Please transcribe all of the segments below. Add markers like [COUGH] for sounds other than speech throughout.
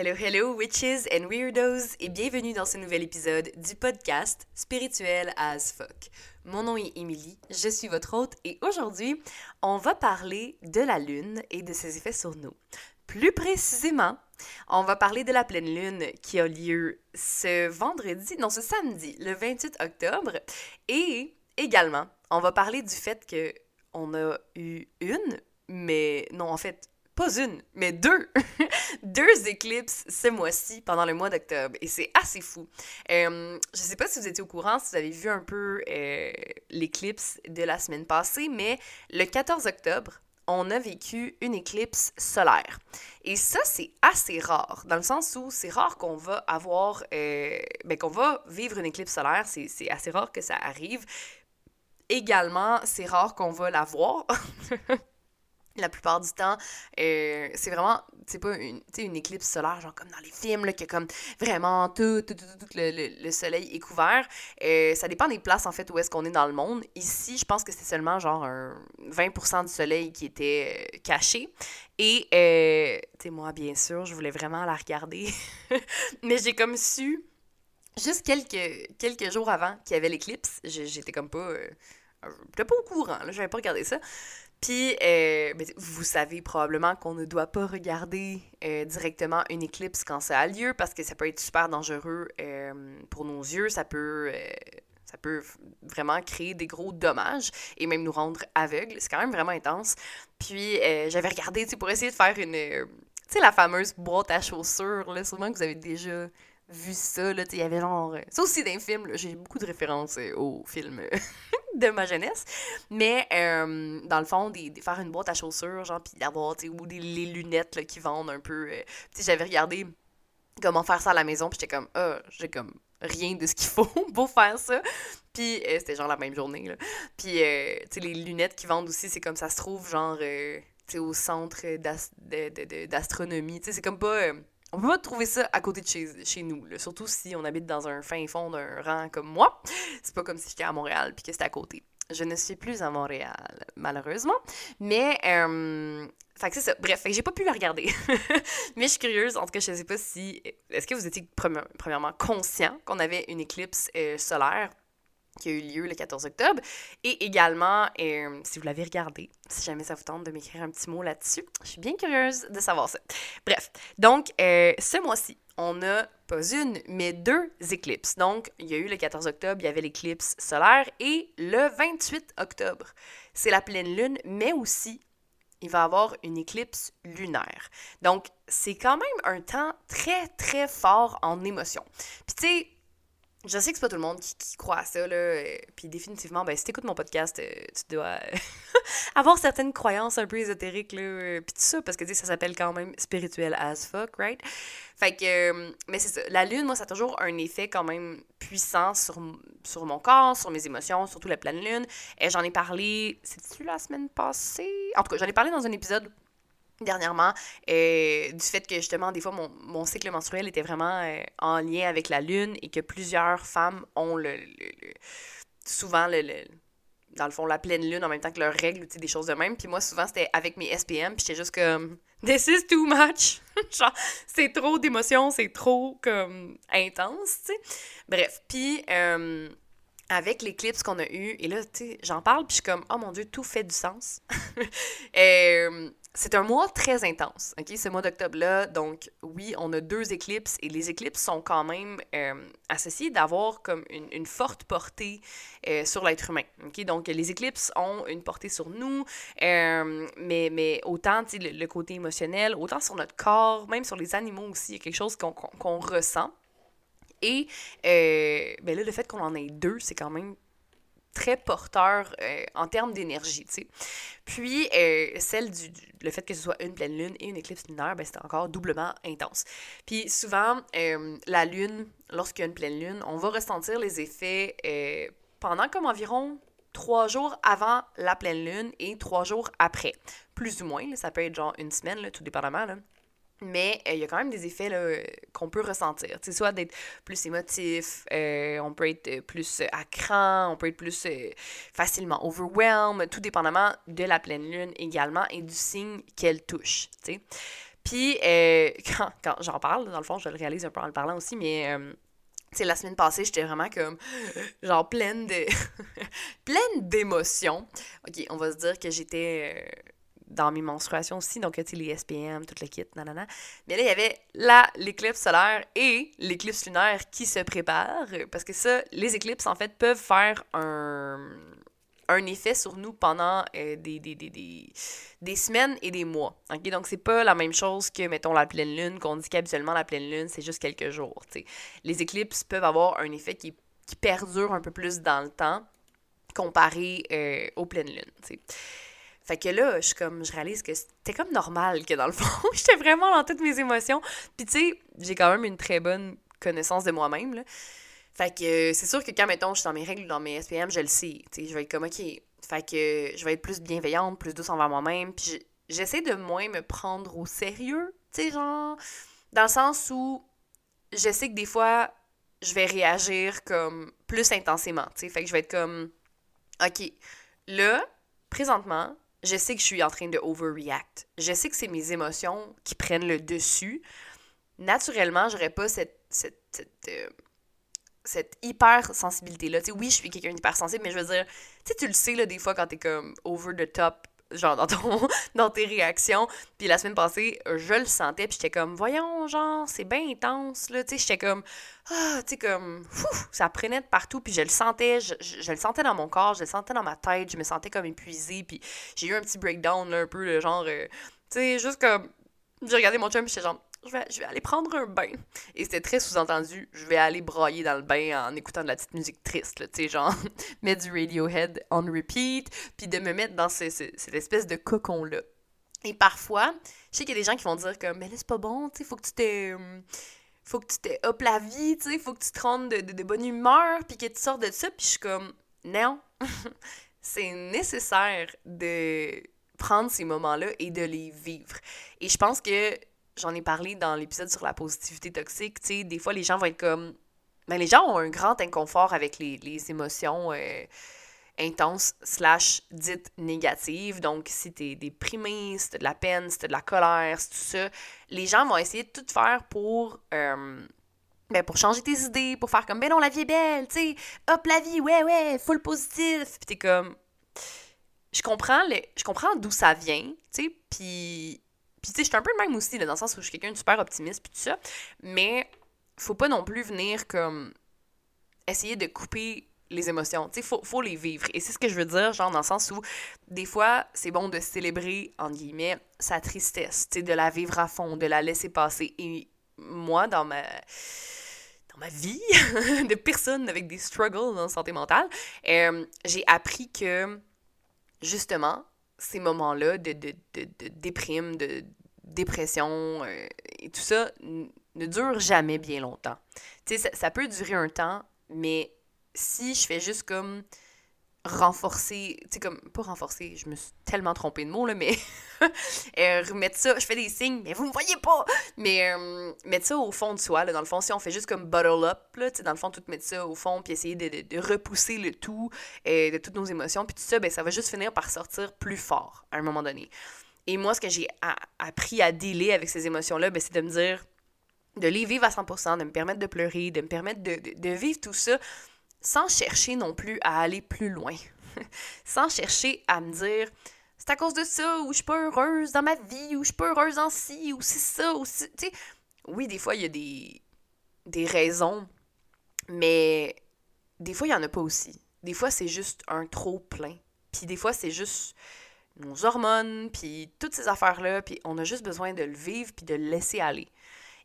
Hello, hello, witches and weirdos, et bienvenue dans ce nouvel épisode du podcast Spirituel as fuck. Mon nom est Émilie, je suis votre hôte, et aujourd'hui, on va parler de la lune et de ses effets sur nous. Plus précisément, on va parler de la pleine lune qui a lieu ce vendredi, non, ce samedi, le 28 octobre, et également, on va parler du fait que on a eu une, mais non, en fait, pas une, mais deux, [LAUGHS] deux éclipses ce mois-ci pendant le mois d'octobre. Et c'est assez fou. Euh, je sais pas si vous étiez au courant, si vous avez vu un peu euh, l'éclipse de la semaine passée, mais le 14 octobre, on a vécu une éclipse solaire. Et ça, c'est assez rare, dans le sens où c'est rare qu'on va avoir, euh, ben, qu'on va vivre une éclipse solaire, c'est assez rare que ça arrive. Également, c'est rare qu'on va la voir. [LAUGHS] la plupart du temps, euh, c'est vraiment, c'est pas une, une éclipse solaire, genre comme dans les films, là, que comme vraiment tout, tout, tout, tout le, le, soleil est couvert. Euh, ça dépend des places, en fait, où est-ce qu'on est dans le monde. Ici, je pense que c'est seulement genre un 20% du soleil qui était euh, caché. Et, tu moi, bien sûr, je voulais vraiment la regarder. [LAUGHS] Mais j'ai comme su, juste quelques, quelques jours avant qu'il y avait l'éclipse, j'étais comme pas... j'étais pas au courant, là, j'avais pas regardé ça. Puis, euh, vous savez probablement qu'on ne doit pas regarder euh, directement une éclipse quand ça a lieu parce que ça peut être super dangereux euh, pour nos yeux. Ça peut, ça peut vraiment créer des gros dommages et même nous rendre aveugles. C'est quand même vraiment intense. Puis, j'avais regardé pour essayer de faire une. tu sais, la fameuse boîte à chaussures, là, sûrement que vous avez déjà vu ça, là, il y avait genre... Ça aussi d'un film, j'ai beaucoup de références aux films [LAUGHS] de ma jeunesse. Mais euh, dans le fond, des, faire une boîte à chaussures, genre, puis d'avoir, tu ou des les lunettes là, qui vendent un peu. Euh, tu j'avais regardé comment faire ça à la maison, puis j'étais comme, ah, j'ai comme rien de ce qu'il faut [LAUGHS] pour faire ça. Puis euh, c'était genre la même journée, là. Puis, tu sais, les lunettes qui vendent aussi, c'est comme ça se trouve, genre, tu sais, au centre d'astronomie. Tu sais, c'est comme pas on peut pas trouver ça à côté de chez, chez nous, surtout si on habite dans un fin fond d'un rang comme moi. C'est pas comme si j'étais à Montréal puis que c'était à côté. Je ne suis plus à Montréal, malheureusement. Mais, euh, c'est ça. Bref, j'ai pas pu la regarder. [LAUGHS] Mais je suis curieuse. En tout cas, je sais pas si. Est-ce que vous étiez premièrement conscient qu'on avait une éclipse euh, solaire? Qui a eu lieu le 14 octobre. Et également, euh, si vous l'avez regardé, si jamais ça vous tente de m'écrire un petit mot là-dessus, je suis bien curieuse de savoir ça. Bref, donc euh, ce mois-ci, on a pas une, mais deux éclipses. Donc, il y a eu le 14 octobre, il y avait l'éclipse solaire, et le 28 octobre, c'est la pleine lune, mais aussi il va y avoir une éclipse lunaire. Donc, c'est quand même un temps très, très fort en émotion. Puis, tu sais, je sais que c'est pas tout le monde qui, croit à ça, là. Euh, puis définitivement, ben, si t'écoutes mon podcast, euh, tu dois [LAUGHS] avoir certaines croyances un peu ésotériques, là. Euh, puis tout ça, parce que, tu ça s'appelle quand même spirituel as fuck, right? Fait que, mais c'est ça. La lune, moi, ça a toujours un effet quand même puissant sur, sur mon corps, sur mes émotions, surtout la pleine lune. Et j'en ai parlé, c'est-tu la semaine passée? En tout cas, j'en ai parlé dans un épisode dernièrement, euh, du fait que justement, des fois, mon, cycle menstruel était vraiment euh, en lien avec la lune et que plusieurs femmes ont le, souvent le, dans le fond, la pleine lune en même temps que leurs règles, ou des choses de même. Puis moi, souvent, c'était avec mes SPM, puis j'étais juste comme « This is too much! [LAUGHS] » Genre, c'est trop d'émotions, c'est trop, comme, intense, tu sais. Bref, puis... Euh, avec l'éclipse qu'on a eu, et là, tu sais, j'en parle, puis je suis comme, oh mon Dieu, tout fait du sens. [LAUGHS] c'est un mois très intense, OK, ce mois d'octobre-là. Donc, oui, on a deux éclipses et les éclipses sont quand même euh, associées d'avoir comme une, forte portée euh, sur l'être humain, OK? Donc, les éclipses ont une portée sur nous, euh, mais, mais autant, le, côté émotionnel, autant sur notre corps, même sur les animaux aussi, il y a quelque chose qu'on ressent. Et, ben là, le fait qu'on en ait deux, c'est quand même très porteur euh, en termes d'énergie, tu sais. Puis, euh, celle du, le fait que ce soit une pleine lune et une éclipse lunaire, ben, c'est encore doublement intense. Puis, souvent, euh, la lune, lorsqu'il y a une pleine lune, on va ressentir les effets pendant comme environ trois jours avant la pleine lune et trois jours après. Plus ou moins, ça peut être genre une semaine, tout dépendamment. Mais euh, il y a quand même des effets qu'on peut ressentir. sais, soit d'être plus émotif, euh, on peut être plus à cran, on peut être plus euh, facilement overwhelmed, tout dépendamment de la pleine lune également et du signe qu'elle touche. sais. Puis, euh, [LAUGHS] quand, quand j'en parle, dans le fond, je le réalise un peu en le parlant aussi, mais euh, c'est la semaine passée, j'étais vraiment comme, [GASPS] genre, pleine de. [LAUGHS] pleine d'émotions. Ok, on va se dire que j'étais. Dans mes menstruations aussi, donc tu sais, les SPM, tout le kit, nanana. Mais là, il y avait là l'éclipse solaire et l'éclipse lunaire qui se préparent, parce que ça, les éclipses, en fait, peuvent faire un, un effet sur nous pendant euh, des, des, des, des, semaines et des mois. ok? Donc, c'est pas la même chose que, mettons, la pleine lune, qu'on dit qu'habituellement, la pleine lune, c'est juste quelques jours. sais. Les éclipses peuvent avoir un effet qui, qui perdure un peu plus dans le temps comparé euh, aux pleines lunes. Fait que là, je, comme, je réalise que c'était comme normal que dans le fond, [LAUGHS] j'étais vraiment dans toutes mes émotions. Puis tu sais, j'ai quand même une très bonne connaissance de moi-même. Là. Fait que c'est sûr que quand, mettons, je suis dans mes règles, dans mes SPM, je le sais. Tu sais, je vais être comme, OK. Fait que je vais être plus bienveillante, plus douce envers moi-même. Puis j'essaie de moins me prendre au sérieux. Tu sais, genre, dans le sens où je sais que des fois, je vais réagir comme plus intensément. Tu sais, fait que je vais être comme, OK, là, présentement, je sais que je suis en train de overreact. Je sais que c'est mes émotions qui prennent le dessus. Naturellement, j'aurais pas cette, cette, cette, euh, cette hyper sensibilité-là. oui, je suis quelqu'un d'hypersensible, mais je veux dire, tu sais, tu le sais, là, des fois, quand t'es comme over the top, genre dans, ton, [LAUGHS] dans tes réactions. Puis la semaine passée, je le sentais, puis j'étais comme, voyons, genre, c'est bien intense, là. Tu sais, j'étais comme, ah, tu sais, comme, ça prenait de partout, puis je le sentais, je, je, le sentais dans mon corps, je le sentais dans ma tête, je me sentais comme épuisée, puis j'ai eu un petit breakdown, là, un peu, le genre, euh, tu sais, juste comme, j'ai regardé mon chum, j'étais genre, je vais, je vais, aller prendre un bain. Et c'était très sous-entendu, je vais aller brailler dans le bain en écoutant de la petite musique triste, tu sais, genre, [LAUGHS] mettre du Radiohead on repeat, puis de me mettre dans cette espèce de cocon-là. Et parfois, je sais qu'il y a des gens qui vont dire comme, mais là, c'est pas bon, tu sais, faut que tu t'es faut que tu te hop la vie, tu sais, faut que tu te rendes de, de, bonne humeur, puis que tu sortes de ça, puis je suis comme, non, [LAUGHS] c'est nécessaire de prendre ces moments-là et de les vivre. Et je pense que j'en ai parlé dans l'épisode sur la positivité toxique, tu sais, des fois les gens vont être comme, ben les gens ont un grand inconfort avec les, les émotions. Euh, intense slash dite négative. Donc, si t'es déprimé, si t'as de la peine, si t'as de la colère, si tout ça, les gens vont essayer de tout faire pour... Euh, ben pour changer tes idées, pour faire comme, ben non, la vie est belle, tu sais, hop, la vie, ouais, ouais, full positif. Puis t'es comme, je comprends, je comprends d'où ça vient, tu sais, puis, puis tu sais, je suis un peu le même aussi, dans le sens où je suis quelqu'un de super optimiste, puis tout ça, mais faut pas non plus venir comme essayer de couper les émotions. Tu sais, faut, faut les vivre. Et c'est ce que je veux dire, genre, dans le sens où, des fois, c'est bon de célébrer, en guillemets, sa tristesse, tu sais, de la vivre à fond, de la laisser passer. Et moi, dans ma ma vie [LAUGHS] de personne avec des struggles en santé mentale, euh, j'ai appris que, justement, ces moments-là de, de, de, de, déprime, de dépression euh, et tout ça ne durent jamais bien longtemps. Tu sais, ça, ça peut durer un temps, mais si je fais juste comme renforcer, tu sais, comme, pas renforcer, je me suis tellement trompée de mots, là, mais [LAUGHS] euh, remettre ça, je fais des signes, mais vous me voyez pas! Mais euh, mettre ça au fond de soi, là, dans le fond, si on fait juste comme bottle up, là, tu sais, dans le fond, tout mettre ça au fond, puis essayer de, de, repousser le tout, euh, de toutes nos émotions, puis tout ça, ben, ça va juste finir par sortir plus fort, à un moment donné. Et moi, ce que j'ai appris à dealer avec ces émotions-là, ben, c'est de me dire, de les vivre à 100%, de me permettre de pleurer, de me permettre de, de vivre tout ça, sans chercher non plus à aller plus loin. [LAUGHS] sans chercher à me dire c'est à cause de ça ou je suis pas heureuse dans ma vie ou je suis pas heureuse en ci ou c'est ça ou sais. Oui des fois il y a des des raisons mais des fois il y en a pas aussi. Des fois c'est juste un trop plein. Puis des fois c'est juste nos hormones puis toutes ces affaires là puis on a juste besoin de le vivre puis de le laisser aller.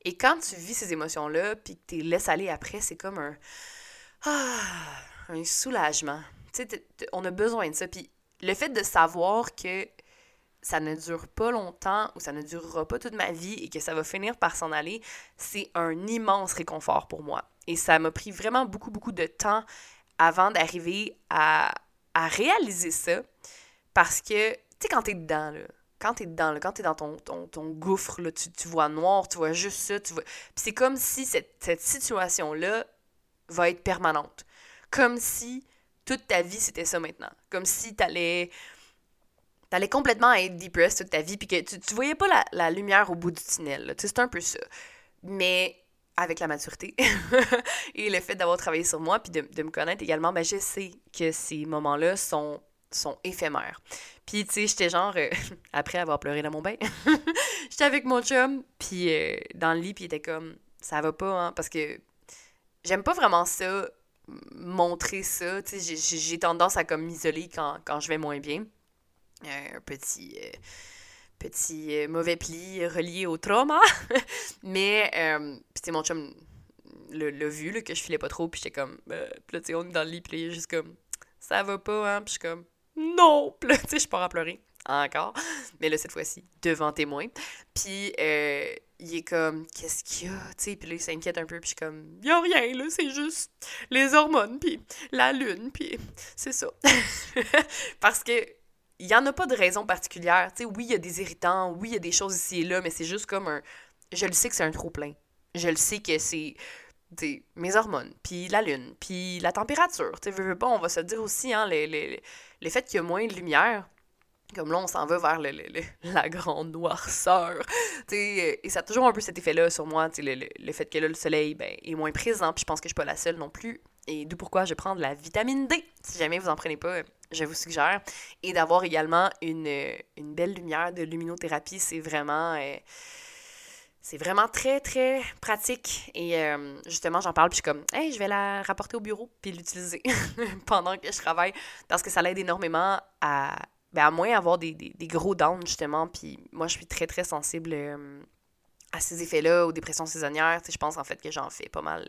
Et quand tu vis ces émotions là puis que tu les laisses aller après c'est comme un ah, un soulagement. Tu on a besoin de ça. Puis le fait de savoir que ça ne dure pas longtemps ou ça ne durera pas toute ma vie et que ça va finir par s'en aller, c'est un immense réconfort pour moi. Et ça m'a pris vraiment beaucoup, beaucoup de temps avant d'arriver à, à, réaliser ça. Parce que, tu sais, quand t'es dedans, là, quand t'es dedans, là, quand t'es dans ton, ton, ton gouffre, là, tu, tu, vois noir, tu vois juste ça, tu vois... Puis c'est comme si cette, cette situation-là va être permanente. Comme si toute ta vie, c'était ça maintenant. Comme si t'allais t'allais complètement être depressed toute ta vie, puis que tu, tu voyais pas la, la lumière au bout du tunnel. C'est un peu ça. Mais avec la maturité [LAUGHS] et le fait d'avoir travaillé sur moi, puis de, de, me connaître également, ben, je sais que ces moments-là sont, sont éphémères. Puis, tu sais, j'étais genre, euh, [LAUGHS] après avoir pleuré dans mon bain, [LAUGHS] j'étais avec mon chum, puis euh, dans le lit, puis il était comme, ça va pas, hein, parce que j'aime pas vraiment ça, montrer ça, j'ai tendance à comme m'isoler quand, quand je vais moins bien. un petit euh, petit mauvais pli relié au trauma. [LAUGHS] Mais, euh, mon chum l'a vu, là, que je filais pas trop, puis j'étais comme, euh, on est dans le lit, puis juste comme, ça va pas, hein, puis je suis comme, non! Puis là, tu sais, je pars à pleurer. Encore. Mais là, cette fois-ci, devant témoin. Puis, euh, il est comme, qu'est-ce qu'il y a? Tu sais, puis là, il s'inquiète un peu, puis je suis comme, y a rien, là, c'est juste les hormones, puis la lune, puis c'est ça. [LAUGHS] Parce que il n'y en a pas de raison particulière. Tu sais, oui, il y a des irritants, oui, il y a des choses ici et là, mais c'est juste comme un. Je le sais que c'est un trop-plein. Je le sais que c'est mes hormones, puis la lune, puis la température. Tu on va se dire aussi, hein, le, le, le fait qu'il y a moins de lumière, comme là, on s'en va vers le, [LAUGHS] la grande noirceur. et ça a toujours un peu cet effet-là sur moi, le, le, fait que là, le soleil ben, est moins présent, puis je pense que je suis pas la seule non plus. Et d'où pourquoi je prends de la vitamine D. Si jamais vous en prenez pas, je vous suggère. Et d'avoir également une, une, belle lumière de luminothérapie, c'est vraiment... Euh, c'est vraiment très, très pratique. Et euh, justement, j'en parle, puis je suis comme, hey, je vais la rapporter au bureau, puis l'utiliser [LAUGHS] pendant que je travaille, parce que ça l'aide énormément à, ben, à moins avoir des, des, gros downs, justement. Puis moi, je suis très, très sensible euh, à ces effets-là, aux dépressions saisonnières. je pense en fait que j'en fais pas mal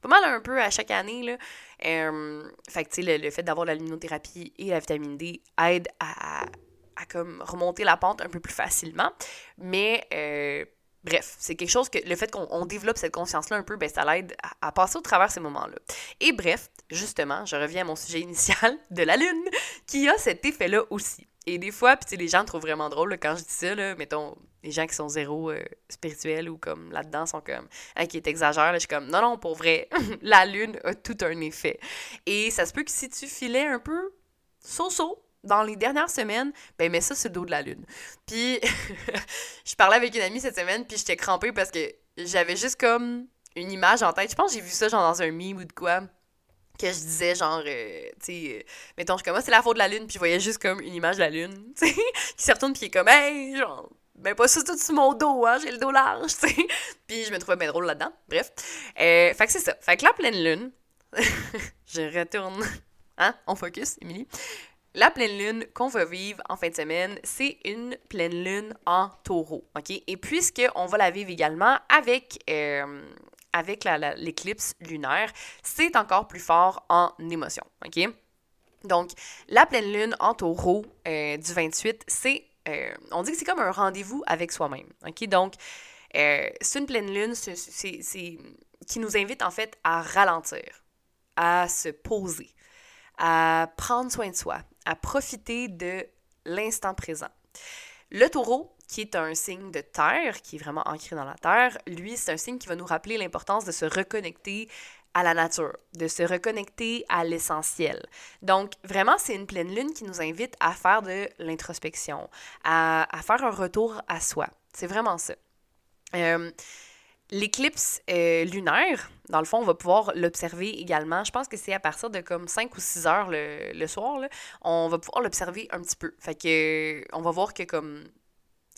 pas mal un peu à chaque année. Là. Euh, fait que, tu sais, le, fait d'avoir la luminothérapie et la vitamine D aide à, à, comme remonter la pente un peu plus facilement. Mais, euh, bref, c'est quelque chose que le fait qu'on développe cette conscience-là un peu, ben, ça l'aide à, passer au travers ces moments-là. Et bref, justement, je reviens à mon sujet initial [LAUGHS] de la lune, qui a cet effet-là aussi. Et des fois, puis les gens trouvent vraiment drôle quand je dis ça, là, mettons, les gens qui sont zéro euh, spirituels ou comme là-dedans sont comme, hein, qui est exagère, je suis comme, non, non, pour vrai, [LAUGHS] la lune a tout un effet. Et ça se peut que si tu filais un peu so-so dans les dernières semaines, ben mets ça sur le dos de la lune. Puis, [LAUGHS] je parlais avec une amie cette semaine, puis j'étais crampée parce que j'avais juste comme une image en tête. Je pense que j'ai vu ça genre dans un meme ou de quoi que je disais genre euh, tu sais euh, mettons je suis comme ah, c'est la faute de la lune puis je voyais juste comme une image de la lune [LAUGHS] tu sais qui se retourne puis est comme hey genre ben pas ça tout sur mon dos hein j'ai le dos large [LAUGHS] tu sais puis je me trouvais bien drôle là-dedans bref euh, fait que c'est ça fait que la pleine lune je retourne hein on focus Émilie la pleine lune qu'on va vivre en fin de semaine, c'est une pleine lune en taureau, OK? Et puisque on va la vivre également avec euh, l'éclipse lunaire, c'est encore plus fort en émotion. Donc, la pleine lune en taureau euh, du 28, c'est. Euh, on dit que c'est comme un rendez-vous avec soi-même. OK? Donc, c'est une pleine lune qui nous invite en fait à ralentir, à se poser, à prendre soin de soi, à profiter de l'instant présent. Le taureau, qui est un signe de terre, qui est vraiment ancré dans la terre, lui, c'est un signe qui va nous rappeler l'importance de se reconnecter à la nature, de se reconnecter à l'essentiel. Donc, vraiment, c'est une pleine lune qui nous invite à faire de l'introspection, à, faire un retour à soi. C'est vraiment ça. Euh, l'éclipse euh, lunaire, dans le fond, on va pouvoir l'observer également. Je pense que c'est à partir de comme 5 ou 6 heures le, le soir, là, on va pouvoir l'observer un petit peu. Fait que on va voir que comme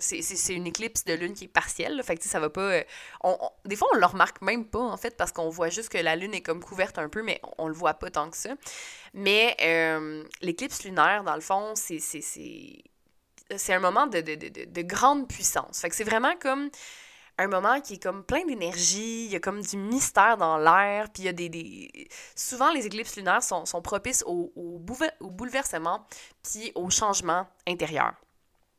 c'est une éclipse de lune qui est partielle. fait que ça va pas. Euh, on, des fois, on le remarque même pas, en fait, parce qu'on voit juste que la lune est comme couverte un peu, mais on, le voit pas tant que ça. Mais euh, l'éclipse lunaire, dans le fond, c'est c'est un moment de, de, de, de, grande puissance. Fait que c'est vraiment comme un moment qui est comme plein d'énergie, il y a comme du mystère dans l'air, puis il y a des. Souvent, les éclipses lunaires sont, propices au, bouleversement, puis au changement intérieur.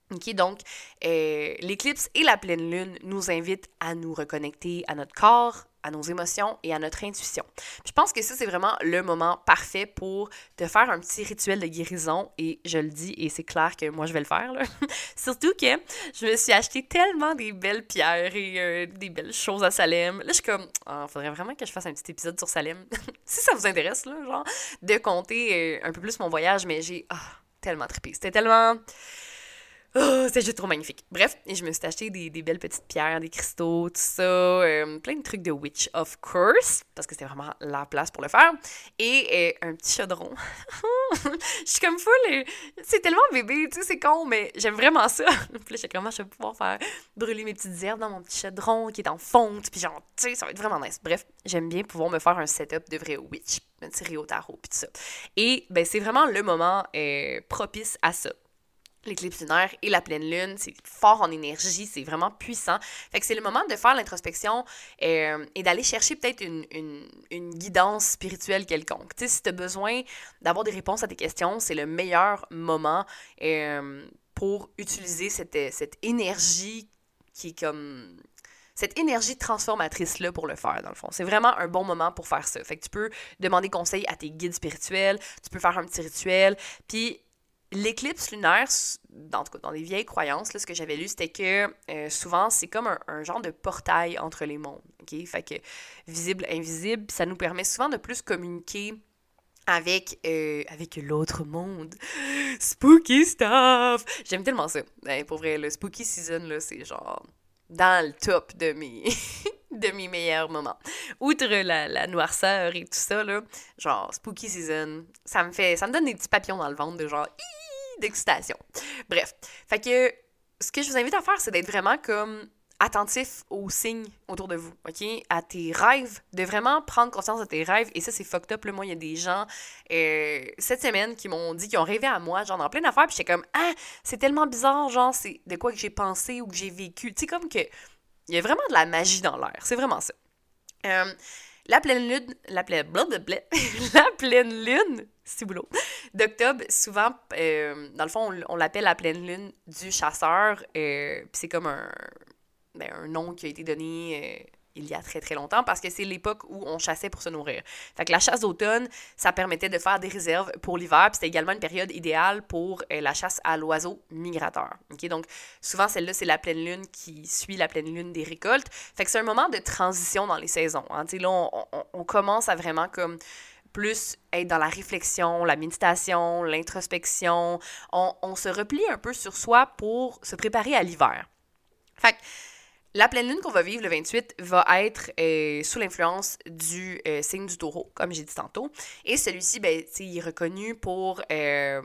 Donc, euh, l'éclipse et la pleine lune nous invitent à nous reconnecter à notre corps, à nos émotions et à notre intuition. je pense que ça, c'est vraiment le moment parfait pour te faire un petit rituel de guérison. Et je le dis, et c'est clair que moi, je vais le faire. Là. [LAUGHS] Surtout que je me suis acheté tellement des belles pierres et euh, des belles choses à Salem. Là, je suis comme, il ah, faudrait vraiment que je fasse un petit épisode sur Salem. [LAUGHS] si ça vous intéresse, là, genre, de compter euh, un peu plus mon voyage. Mais j'ai... Ah, tellement trippé. C'était tellement... Oh, c'était juste trop magnifique. Bref, et je me suis acheté des, belles petites pierres, des cristaux, tout ça, euh, plein de trucs de witch, of course, parce que c'était vraiment la place pour le faire. Et euh, un petit chaudron. [LAUGHS] je suis comme full, c'est tellement bébé, tu sais, c'est con, mais j'aime vraiment ça. [LAUGHS] puis là, je comment je vais pouvoir faire brûler mes petites herbes dans mon petit chaudron qui est en fonte, puis genre, tu sais, ça va être vraiment nice. Bref, j'aime bien pouvoir me faire un setup de vrai witch, me tirer au tarot, puis tout ça. Et ben, c'est vraiment le moment euh, propice à ça l'éclipse lunaire et la pleine lune, c'est fort en énergie, c'est vraiment puissant. Fait que c'est le moment de faire l'introspection euh, et d'aller chercher peut-être une, une, guidance spirituelle quelconque. Tu si tu as besoin d'avoir des réponses à tes questions, c'est le meilleur moment euh, pour utiliser cette, cette énergie qui est comme cette énergie transformatrice-là pour le faire, dans le fond. C'est vraiment un bon moment pour faire ça. Fait que tu peux demander conseil à tes guides spirituels, tu peux faire un petit rituel, puis L'éclipse lunaire, dans, dans les vieilles croyances, là, ce que j'avais lu, c'était que euh, souvent, c'est comme un, genre de portail entre les mondes. Fait que visible, invisible, ça nous permet souvent de plus communiquer avec, euh, l'autre monde. [GASPS] Spooky stuff! J'aime tellement ça. Ben, pour vrai, le spooky season, là, c'est genre dans le top de mes, [LAUGHS] de mes meilleurs moments. Outre la, la, noirceur et tout ça, là, genre spooky season, ça me fait, ça me donne des petits papillons dans le ventre de genre d'excitation. Bref, fait que ce que je vous invite à faire, c'est d'être vraiment comme attentif aux signes autour de vous, OK? À tes rêves, de vraiment prendre conscience de tes rêves. Et ça, c'est fucked up. Là. Moi, il y a des gens euh, cette semaine qui m'ont dit qu'ils ont rêvé à moi, genre dans plein d'affaires. Puis j'étais comme, ah, c'est tellement bizarre, genre, c'est de quoi que j'ai pensé ou que j'ai vécu. Tu sais, comme que. Il y a vraiment de la magie dans l'air. C'est vraiment ça. Euh, la pleine lune, la pleine, [LAUGHS] la pleine lune, c'est boulot, d'octobre, souvent, euh, dans le fond, on, l'appelle la pleine lune du chasseur, euh, c'est comme un, ben, un nom qui a été donné euh, il y a très très longtemps parce que c'est l'époque où on chassait pour se nourrir. Fait que la chasse d'automne, ça permettait de faire des réserves pour l'hiver, puis c'était également une période idéale pour la chasse à l'oiseau migrateur. OK? Donc souvent celle-là c'est la pleine lune qui suit la pleine lune des récoltes. Fait que c'est un moment de transition dans les saisons. Hein? Là on, on, commence à vraiment comme plus être dans la réflexion, la méditation, l'introspection. On, on se replie un peu sur soi pour se préparer à l'hiver. Fait que la pleine lune qu'on va vivre le 28 va être euh, sous l'influence du euh, signe du taureau, comme j'ai dit tantôt. Et celui-ci, ben, il est reconnu pour euh,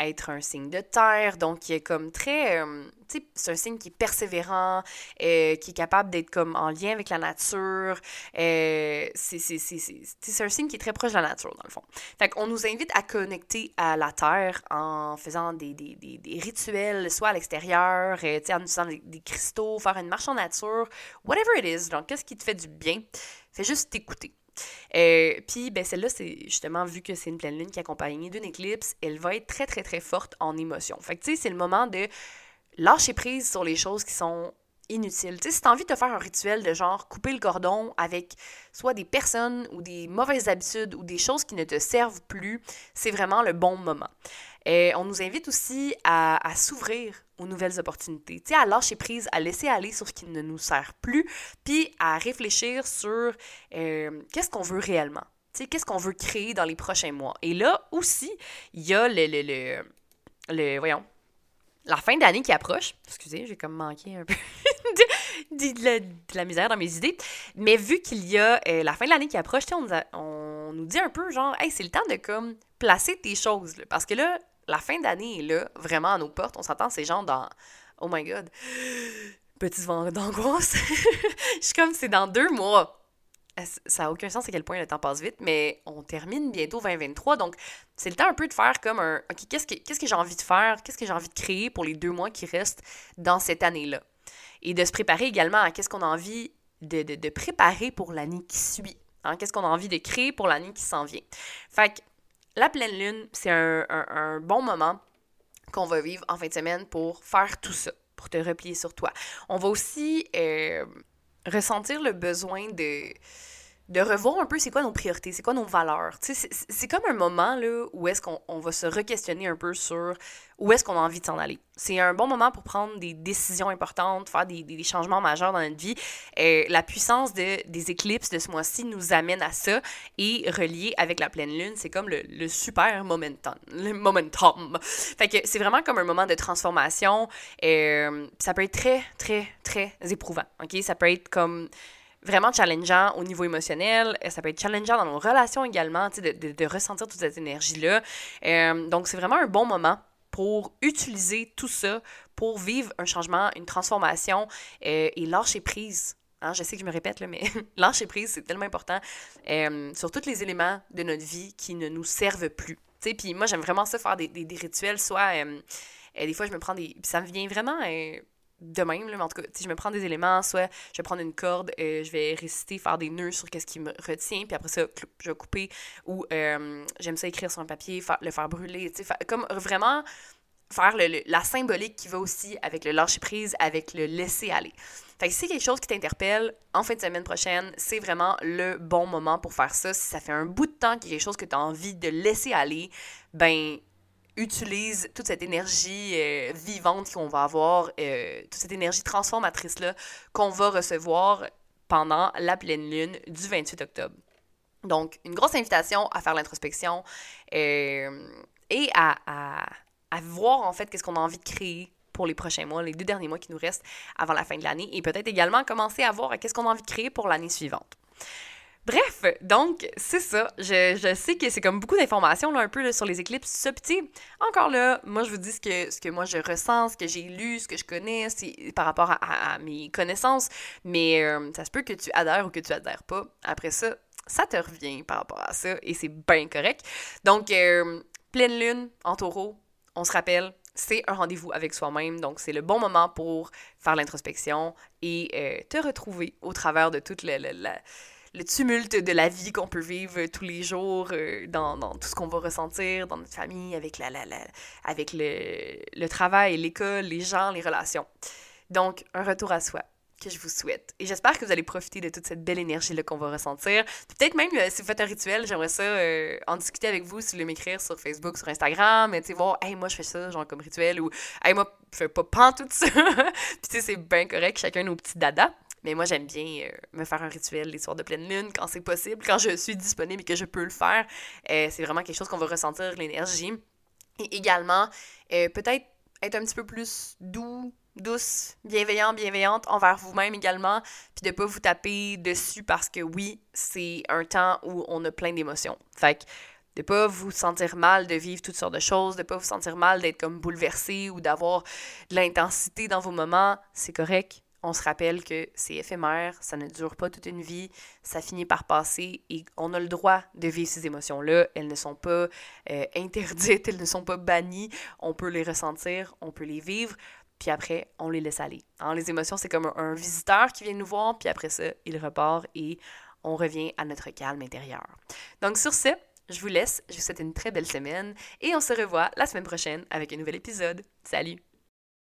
être un signe de terre, donc il est comme très c'est un signe qui est persévérant, euh, qui est capable d'être comme en lien avec la nature. Euh, c'est un signe qui est très proche de la nature, dans le fond. Fait qu'on nous invite à connecter à la Terre en faisant des, des, des, des rituels, soit à l'extérieur, euh, en utilisant des, cristaux, faire une marche en nature, whatever it is. Donc, qu'est-ce qui te fait du bien? Fais juste t'écouter. Euh, puis, ben, celle-là, c'est justement, vu que c'est une pleine lune qui est accompagnée d'une éclipse, elle va être très, très, très forte en émotion. Fait que, tu sais, c'est le moment de lâcher prise sur les choses qui sont inutiles. Tu sais, si t'as envie de faire un rituel de genre couper le cordon avec soit des personnes ou des mauvaises habitudes ou des choses qui ne te servent plus, c'est vraiment le bon moment. Et on nous invite aussi à, s'ouvrir aux nouvelles opportunités, à lâcher prise, à laisser aller sur ce qui ne nous sert plus, puis à réfléchir sur euh, qu'est-ce qu'on veut réellement? Qu'est-ce qu'on veut créer dans les prochains mois? Et là aussi, il y a le, le, le, le voyons, la fin d'année qui approche. Excusez, j'ai comme manqué un peu [LAUGHS] de, la, misère dans mes idées. Mais vu qu'il y a euh, la fin de l'année qui approche, on nous, dit un peu genre, hey, c'est le temps de comme placer tes choses. Parce que là, la fin d'année est là, vraiment à nos portes. On s'entend, ces gens dans. Oh my god. [GASPS] Petit vent d'angoisse. [LAUGHS] Je suis comme, c'est dans deux mois ça n'a aucun sens à quel point le temps passe vite, mais on termine bientôt 2023, donc c'est le temps un peu de faire comme un OK, qu'est-ce que, qu'est-ce que j'ai envie de faire, qu'est-ce que j'ai envie de créer pour les deux mois qui restent dans cette année-là? Et de se préparer également à qu'est-ce qu'on a envie de, de, préparer pour l'année qui suit. Hein? Qu'est-ce qu'on a envie de créer pour l'année qui s'en vient. Fait que la pleine lune, c'est un, un, bon moment qu'on va vivre en fin de semaine pour faire tout ça, pour te replier sur toi. On va aussi euh, ressentir le besoin de de revoir un peu c'est quoi nos priorités, c'est quoi nos valeurs. C'est comme un moment là, où est-ce qu'on va se re-questionner un peu sur où est-ce qu'on a envie de s'en aller. C'est un bon moment pour prendre des décisions importantes, faire des, des changements majeurs dans notre vie. Et la puissance de, des éclipses de ce mois-ci nous amène à ça et relié avec la pleine lune, c'est comme le, le, super momentum. Le momentum. Fait que c'est vraiment comme un moment de transformation. Et, ça peut être très, très, très éprouvant. OK? Ça peut être comme vraiment challengeant au niveau émotionnel. Euh, ça peut être challengeant dans nos relations également, de, de, de ressentir toute cette énergie-là. Euh, donc, c'est vraiment un bon moment pour utiliser tout ça pour vivre un changement, une transformation euh, et lâcher prise. Hein, je sais que je me répète, là, mais [LAUGHS] lâcher prise, c'est tellement important sur tous les éléments de notre vie qui ne nous servent plus. Puis moi, j'aime vraiment ça, faire des, des, des rituels, soit... des fois, je me prends des... ça me vient vraiment de même, mais en tout cas, si je me prends des éléments, soit je vais prendre une corde, euh, je vais réciter, faire des nœuds sur qu'est-ce qui me retient, puis après ça, je vais couper, ou euh, j'aime ça écrire sur un papier, le faire brûler, tu sais, comme vraiment faire le, la symbolique qui va aussi avec le lâcher-prise, avec le laisser-aller. Fait que si quelque chose qui t'interpelle, en fin de semaine prochaine, c'est vraiment le bon moment pour faire ça. Si ça fait un bout de temps qu'il y a quelque chose que tu as envie de laisser aller, ben utilise toute cette énergie euh, vivante qu'on va avoir, euh, toute cette énergie transformatrice-là qu'on va recevoir pendant la pleine lune du 28 octobre. Donc, une grosse invitation à faire l'introspection euh, et à, à, à, voir en fait qu'est-ce qu'on a envie de créer pour les prochains mois, les deux derniers mois qui nous restent avant la fin de l'année et peut-être également commencer à voir qu'est-ce qu'on a envie de créer pour l'année suivante. Bref, donc, c'est ça. Je, sais que c'est comme beaucoup d'informations, là, un peu, sur les éclipses. Ça, encore là, moi, je vous dis ce que, ce que moi, je ressens, ce que j'ai lu, ce que je connais, par rapport à, mes connaissances. Mais euh, ça se peut que tu adhères ou que tu adhères pas. Après ça, ça te revient par rapport à ça et c'est bien correct. Donc, euh, pleine lune en taureau, on se rappelle, c'est un rendez-vous avec soi-même. Donc, c'est le bon moment pour faire l'introspection et euh, te retrouver au travers de toute la le tumulte de la vie qu'on peut vivre tous les jours, euh, dans, tout ce qu'on va ressentir dans notre famille, avec, la, la, la avec le, le travail, l'école, les gens, les relations. Donc, un retour à soi que je vous souhaite. Et j'espère que vous allez profiter de toute cette belle énergie-là qu'on va ressentir. Peut-être même, euh, si vous faites un rituel, j'aimerais ça euh, en discuter avec vous, si vous voulez m'écrire sur Facebook, sur Instagram, et tu sais, voir, hey, moi, je fais ça, genre, comme rituel, ou hey, moi, je fais pas pan tout ça. [LAUGHS] Puis, tu sais, c'est bien correct, chacun nos petits dadas. Mais moi, j'aime bien euh, me faire un rituel les soirs de pleine lune quand c'est possible, quand je suis disponible et que je peux le faire. Euh, c'est vraiment quelque chose qu'on va ressentir l'énergie. Et également, euh, peut-être être un petit peu plus doux, douce, bienveillant, bienveillante envers vous-même également, puis de pas vous taper dessus parce que oui, c'est un temps où on a plein d'émotions. Fait que de pas vous sentir mal de vivre toutes sortes de choses, de pas vous sentir mal d'être comme bouleversé ou d'avoir de l'intensité dans vos moments, c'est correct on se rappelle que c'est éphémère, ça ne dure pas toute une vie, ça finit par passer et on a le droit de vivre ces émotions-là. Elles ne sont pas euh, interdites, [LAUGHS] elles ne sont pas bannies. On peut les ressentir, on peut les vivre, puis après, on les laisse aller. Alors, les émotions, c'est comme un, visiteur qui vient nous voir, puis après ça, il repart et on revient à notre calme intérieur. Donc, sur ce, je vous laisse, je vous souhaite une très belle semaine et on se revoit la semaine prochaine avec un nouvel épisode. Salut!